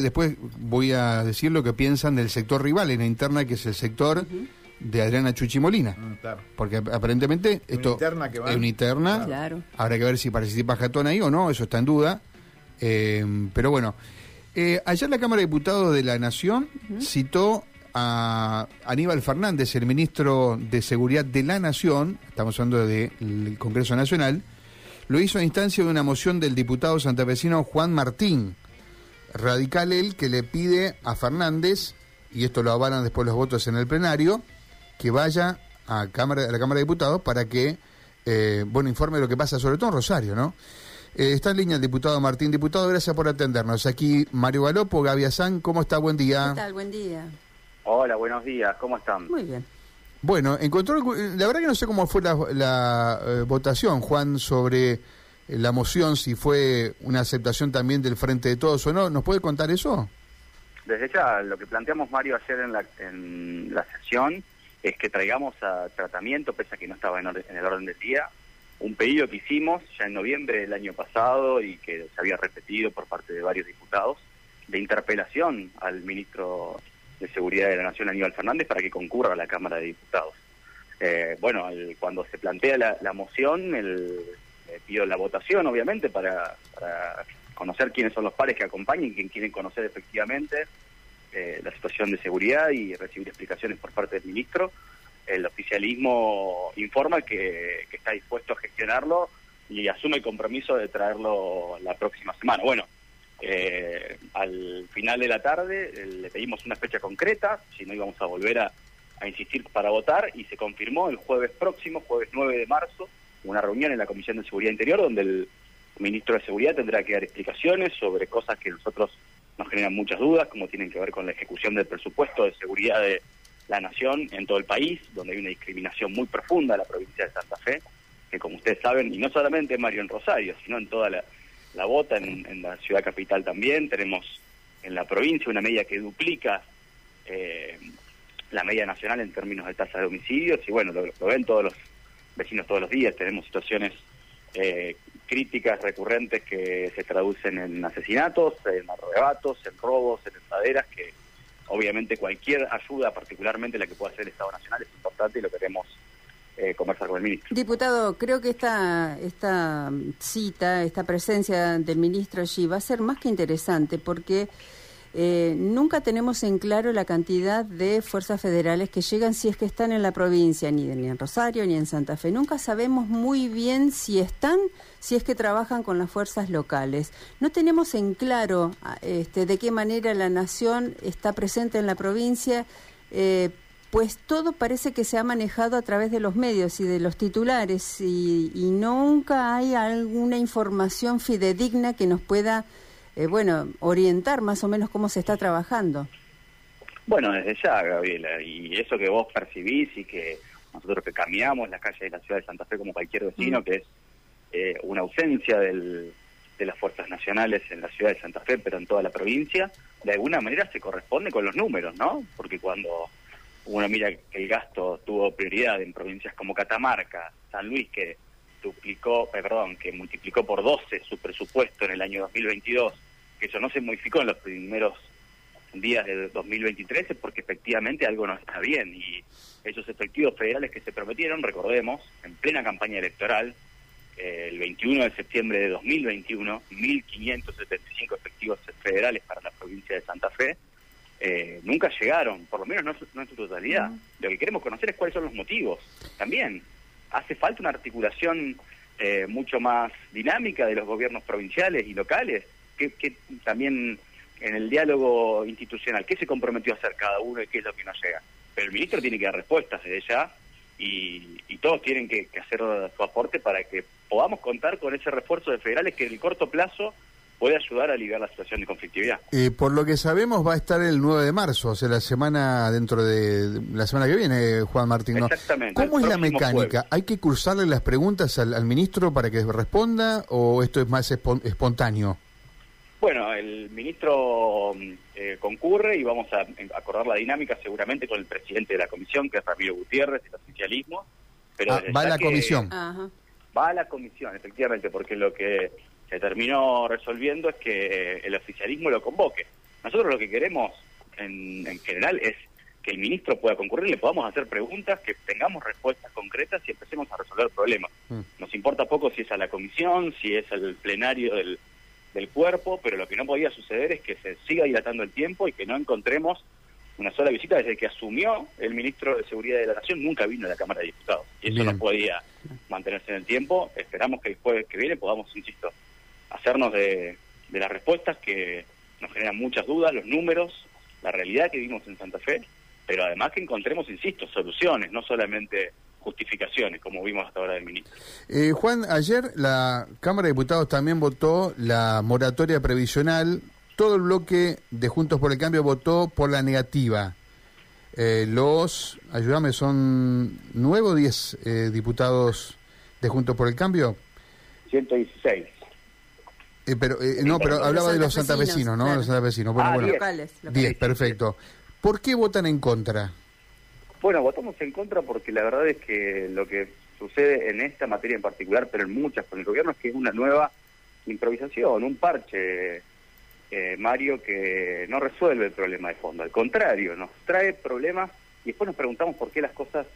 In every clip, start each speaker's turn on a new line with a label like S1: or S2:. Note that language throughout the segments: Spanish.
S1: Después voy a decir lo que piensan del sector rival en la interna, que es el sector de Adriana Chuchimolina.
S2: Mm, claro.
S1: Porque ap- aparentemente
S2: Una
S1: esto
S2: interna que va-
S1: es una interna.
S3: Claro.
S1: Habrá que ver si participa Jatón ahí o no, eso está en duda. Eh, pero bueno, eh, ayer la Cámara de Diputados de la Nación citó a Aníbal Fernández, el ministro de Seguridad de la Nación, estamos hablando del Congreso Nacional, lo hizo a instancia de una moción del diputado santafesino Juan Martín, radical él, que le pide a Fernández, y esto lo avalan después los votos en el plenario, que vaya a, Cámara, a la Cámara de Diputados para que, eh, bueno, informe lo que pasa, sobre todo en Rosario, ¿no? Eh, está en línea el diputado Martín. Diputado, gracias por atendernos. Aquí Mario Galopo, Gaby Azán, ¿cómo está? Buen día.
S3: ¿Qué tal? Buen día.
S4: Hola, buenos días, ¿cómo están?
S3: Muy bien.
S1: Bueno, encontró, algu- la verdad que no sé cómo fue la, la, eh, votación, Juan, sobre eh, la moción, si fue una aceptación también del Frente de Todos o no. ¿Nos puede contar eso?
S4: Desde ya, lo que planteamos, Mario, ayer en la, en la sesión es que traigamos a tratamiento, pese a que no estaba en, orde- en el orden del día, un pedido que hicimos ya en noviembre del año pasado y que se había repetido por parte de varios diputados, de interpelación al ministro de Seguridad de la Nación, Aníbal Fernández, para que concurra a la Cámara de Diputados. Eh, bueno, el- cuando se plantea la, la moción, el, eh, pido la votación, obviamente, para, para conocer quiénes son los pares que acompañan, quién quieren conocer efectivamente eh, la situación de seguridad y recibir explicaciones por parte del ministro. El oficialismo informa que, está dispuesto a gestionarlo y asume el compromiso de traerlo la próxima semana. Bueno, eh, al final de la tarde eh, le pedimos una fecha concreta, si no íbamos a volver a, a insistir para votar y se confirmó el jueves próximo, jueves 9 de marzo, una reunión en la Comisión de Seguridad Interior donde el ministro de Seguridad tendrá que dar explicaciones sobre cosas que nosotros nos generan muchas dudas, como tienen que ver con la ejecución del presupuesto de seguridad de la nación en todo el país, donde hay una discriminación muy profunda en la provincia de Santa Fe, que como ustedes saben, y no solamente Mario en Rosario, sino en toda la, la bota, en, la ciudad capital también, tenemos en la provincia una media que duplica eh, la media nacional en términos de tasa de homicidios, y bueno, lo ven todos los vecinos todos los días, tenemos situaciones eh, críticas recurrentes que se traducen en asesinatos, en arrebatos, en robos, en entraderas, que obviamente cualquier ayuda, particularmente la que pueda hacer el Estado Nacional, es importante y lo queremos eh, conversar con el ministro.
S3: Diputado, creo que esta, esta cita, esta presencia del ministro allí va a ser más que interesante porque eh, nunca tenemos en claro la cantidad de fuerzas federales que llegan si es que están en la provincia, ni, ni en Rosario ni en Santa Fe. Nunca sabemos muy bien si están, si es que trabajan con las fuerzas locales. No tenemos en claro ah, este, de qué manera la nación está presente en la provincia. Eh, pues todo parece que se ha manejado a través de los medios y de los titulares y, y nunca hay alguna información fidedigna que nos pueda, eh, bueno, orientar más o menos cómo se está trabajando.
S4: Bueno, desde ya, Gabriela, y eso que vos percibís y que nosotros que caminamos las calles de la ciudad de Santa Fe como cualquier vecino,
S3: Mm.
S4: que es eh, una ausencia del, de las fuerzas nacionales en la ciudad de Santa Fe, pero en toda la provincia, de alguna manera se corresponde con los números, ¿no? Porque cuando uno mira que el gasto tuvo prioridad en provincias como Catamarca, San Luis, que duplicó, eh, perdón, que multiplicó por 12 su presupuesto en el año 2022, que eso no se modificó en los primeros días de 2023 es porque efectivamente algo no está bien y esos efectivos federales que se prometieron, recordemos, en plena campaña electoral, eh, el 21 de septiembre de 2021, 1.575 efectivos federales para la provincia de Santa Fe, eh, nunca llegaron, por lo menos no, en su- no en su totalidad. Lo que queremos conocer es cuáles son los motivos. También hace falta una articulación eh, mucho más dinámica de los gobiernos provinciales y locales, que, que también en el diálogo institucional, ¿qué se comprometió a hacer cada uno y qué es lo que no llega? Pero el ministro tiene que dar respuestas desde ya y, y todos tienen que, que hacer su aporte para que podamos contar con ese refuerzo de federales que en el corto plazo puede ayudar a aliviar la situación de conflictividad.
S1: Eh, por lo que sabemos va a estar el 9 de marzo, o sea, la semana dentro de la semana que viene, Juan Martín. ¿no?
S4: Exactamente,
S1: ¿Cómo es la mecánica?
S4: jueves.
S1: ¿Hay que cursarle las preguntas al, al ministro para que responda o esto es más espon- espontáneo?
S4: Bueno, el ministro mm, eh, concurre y vamos a acordar la dinámica seguramente con el presidente de la comisión, que es Ramiro Gutiérrez, el oficialismo. Pero
S1: Ah, va a la comisión.
S3: Ajá.
S4: Va a la comisión, efectivamente, porque lo que se terminó resolviendo es que el oficialismo lo convoque. Nosotros lo que queremos en, en general es que el ministro pueda concurrir, le podamos hacer preguntas, que tengamos respuestas concretas y empecemos a resolver problemas.
S1: Mm.
S4: Nos importa poco si es a la comisión, si es al plenario del, del cuerpo, pero lo que no podía suceder es que se siga dilatando el tiempo y que no encontremos una sola visita desde que asumió el ministro de Seguridad de la Nación, nunca vino a la Cámara de Diputados. Y eso
S1: Bien.
S4: no podía mantenerse en el tiempo. Esperamos que el jueves que viene podamos, insisto, hacernos de, de las respuestas que nos generan muchas dudas, los números, la realidad que vivimos en Santa Fe, pero además que encontremos, insisto, soluciones, no solamente justificaciones, como vimos hasta ahora del ministro.
S1: Eh, Juan, ayer la Cámara de Diputados también votó la moratoria previsional. Todo el bloque de Juntos por el Cambio votó por la negativa. Eh, los, ayúdame, son nueve o diez eh, diputados de Juntos por el Cambio.
S4: 116.
S1: Eh, pero eh, no, pero hablaba de los
S3: santafesinos,
S1: ¿no?
S3: claro.
S1: Los santafesinos. Bueno,
S4: Ah,
S1: bueno.
S3: Locales. locales.
S1: Diez, perfecto. ¿Por qué votan en contra?
S4: Bueno, votamos en contra porque la verdad es que lo que sucede en esta materia en particular, pero en muchas con el gobierno, es que es una nueva improvisación, un parche, eh, Mario, que no resuelve el problema de fondo. Al contrario, nos trae problemas y después nos preguntamos por qué las cosas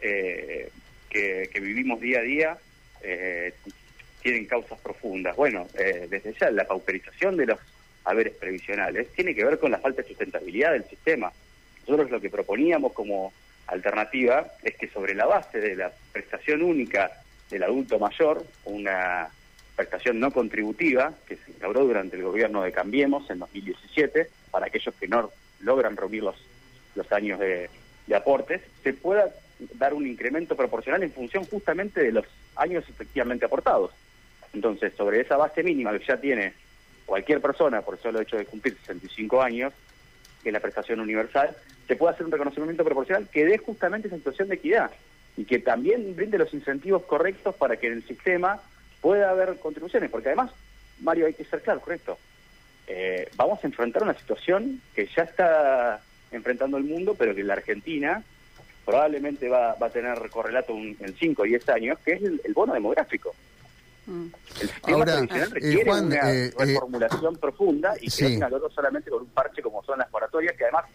S4: eh, que, vivimos día a día eh, tienen causas profundas. Bueno, eh, desde ya la pauperización de los haberes previsionales tiene que ver con la falta de sustentabilidad del sistema. Nosotros lo que proponíamos como alternativa es que sobre la base de la prestación única del adulto mayor, una prestación no contributiva que se instauró durante el gobierno de Cambiemos en 2017, para aquellos que no logran reunir los, los años de, de aportes, se pueda dar un incremento proporcional en función justamente de los años efectivamente aportados. Entonces, sobre esa base mínima que ya tiene cualquier persona por solo hecho de cumplir 65 años, que es la prestación universal, se puede hacer un reconocimiento proporcional que dé justamente esa situación de equidad y que también brinde los incentivos correctos para que en el sistema pueda haber contribuciones, porque además, Mario, hay que ser claro, correcto, eh, vamos a enfrentar una situación que ya está enfrentando el mundo, pero que la Argentina probablemente va, va a tener correlato un- en 5 o 10 años, que es el bono demográfico. El sistema
S1: Ahora,
S4: previsional
S1: eh,
S4: requiere
S1: Juan,
S4: una
S1: eh, eh,
S4: reformulación profunda y que
S1: sí.
S4: no ver solamente con un parche como son las moratorias, que además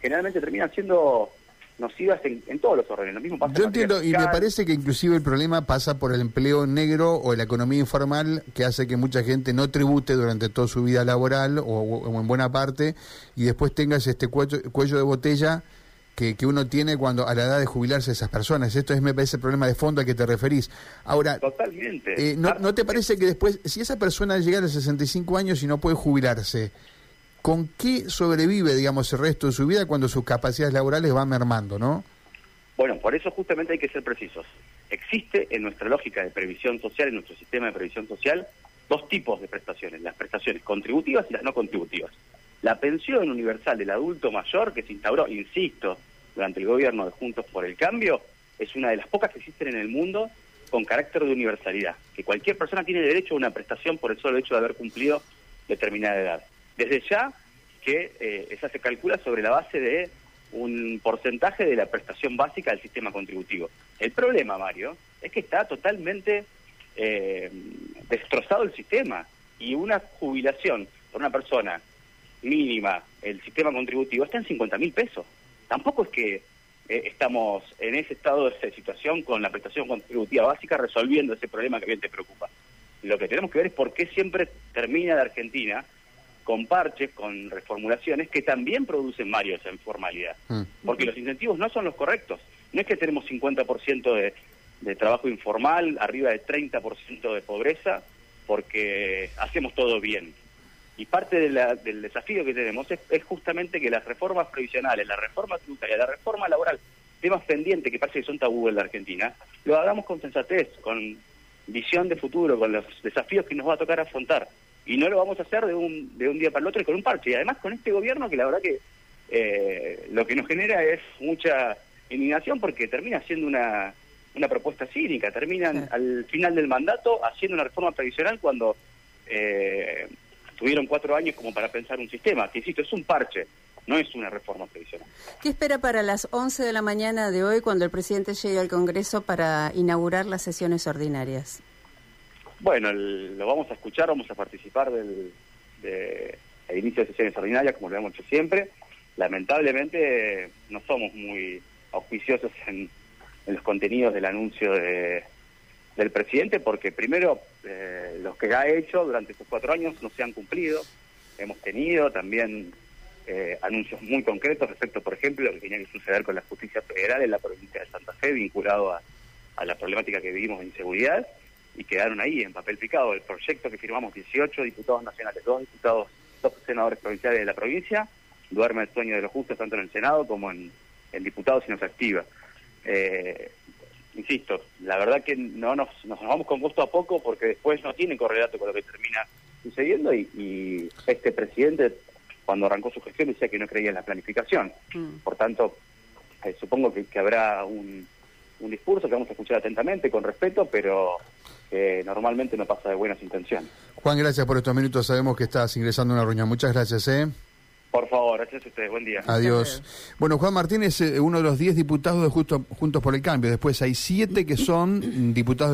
S4: generalmente terminan siendo nocivas en, en todos los órdenes. Lo mismo pasa
S1: Yo entiendo, y me parece que inclusive el problema pasa por el empleo negro o la economía informal, que hace que mucha gente no tribute durante toda su vida laboral o, o en buena parte, y después tengas este cuello, cuello de botella que, que uno tiene cuando a la edad de jubilarse esas personas. Esto es, me parece, el problema de fondo al que te referís. Ahora,
S4: Totalmente.
S1: eh, ¿no, ¿no te parece que después, si esa persona llega a los 65 años y no puede jubilarse, ¿con qué sobrevive, digamos, el resto de su vida cuando sus capacidades laborales van mermando, no?
S4: Bueno, por eso justamente hay que ser precisos. Existe en nuestra lógica de previsión social, en nuestro sistema de previsión social, dos tipos de prestaciones, las prestaciones contributivas y las no contributivas. La pensión universal del adulto mayor, que se instauró, insisto, durante el gobierno de Juntos por el Cambio, es una de las pocas que existen en el mundo con carácter de universalidad, que cualquier persona tiene derecho a una prestación por el solo hecho de haber cumplido determinada edad. Desde ya que eh, esa se calcula sobre la base de un porcentaje de la prestación básica del sistema contributivo. El problema, Mario, es que está totalmente eh, destrozado el sistema y una jubilación por una persona mínima, el sistema contributivo, está en 50 mil pesos. Tampoco es que eh, estamos en ese estado de situación con la prestación contributiva básica resolviendo ese problema que bien te preocupa. Lo que tenemos que ver es por qué siempre termina la Argentina con parches, con reformulaciones que también producen Mario esa informalidad.
S1: Mm.
S4: Porque los incentivos no son los correctos. No es que tenemos 50% de, de trabajo informal, arriba de 30% de pobreza, porque hacemos todo bien. Y parte de la- del desafío que tenemos es, es justamente que las reformas previsionales, la reforma tributaria, la reforma laboral, temas pendientes que parece que son tabú en la Argentina, lo hagamos con sensatez, con visión de futuro, con los desafíos que nos va a tocar afrontar. Y no lo vamos a hacer de un, de un día para el otro y con un parche. Y además con este gobierno que la verdad que eh, lo que nos genera es mucha indignación porque termina siendo una, una propuesta cínica, terminan
S3: Sí.
S4: al final del mandato haciendo una reforma previsional cuando eh, tuvieron cuatro años como para pensar un sistema, que insisto, es un parche, no es una reforma previsional.
S3: ¿Qué espera para las 11 de la mañana de hoy cuando el presidente llegue al Congreso para inaugurar las sesiones ordinarias?
S4: Bueno, el- lo vamos a escuchar, vamos a participar del, de, el inicio de sesiones ordinarias, como lo hemos hecho siempre. Lamentablemente no somos muy auspiciosos en, los contenidos del anuncio de, del presidente, porque primero eh, los que ha hecho durante estos cuatro años no se han cumplido. Hemos tenido también eh, anuncios muy concretos respecto, por ejemplo, lo que tenía que suceder con la justicia federal en la provincia de Santa Fe, vinculado a, a la problemática que vivimos de inseguridad, y quedaron ahí en papel picado. El proyecto que firmamos 18 diputados nacionales, dos diputados, dos senadores provinciales de la provincia, duerme el sueño de los justos tanto en el Senado como en, diputados y no se activa. Eh, insisto, la verdad que no nos, nos vamos con gusto a poco porque después no tiene correlato con lo que termina sucediendo y, este presidente cuando arrancó su gestión decía que no creía en la planificación. Mm. Por tanto, eh, supongo que, habrá un, un discurso que vamos a escuchar atentamente, con respeto, pero que normalmente no pasa de buenas intenciones.
S1: Juan, gracias por estos minutos. Sabemos que estás ingresando a una reunión. Muchas gracias. ¿eh?
S4: Por favor, gracias a ustedes. Buen día.
S1: Adiós. Bueno, Juan Martínez es eh, uno de los 10 diputados de Justo, Juntos por el Cambio. Después hay siete que son diputados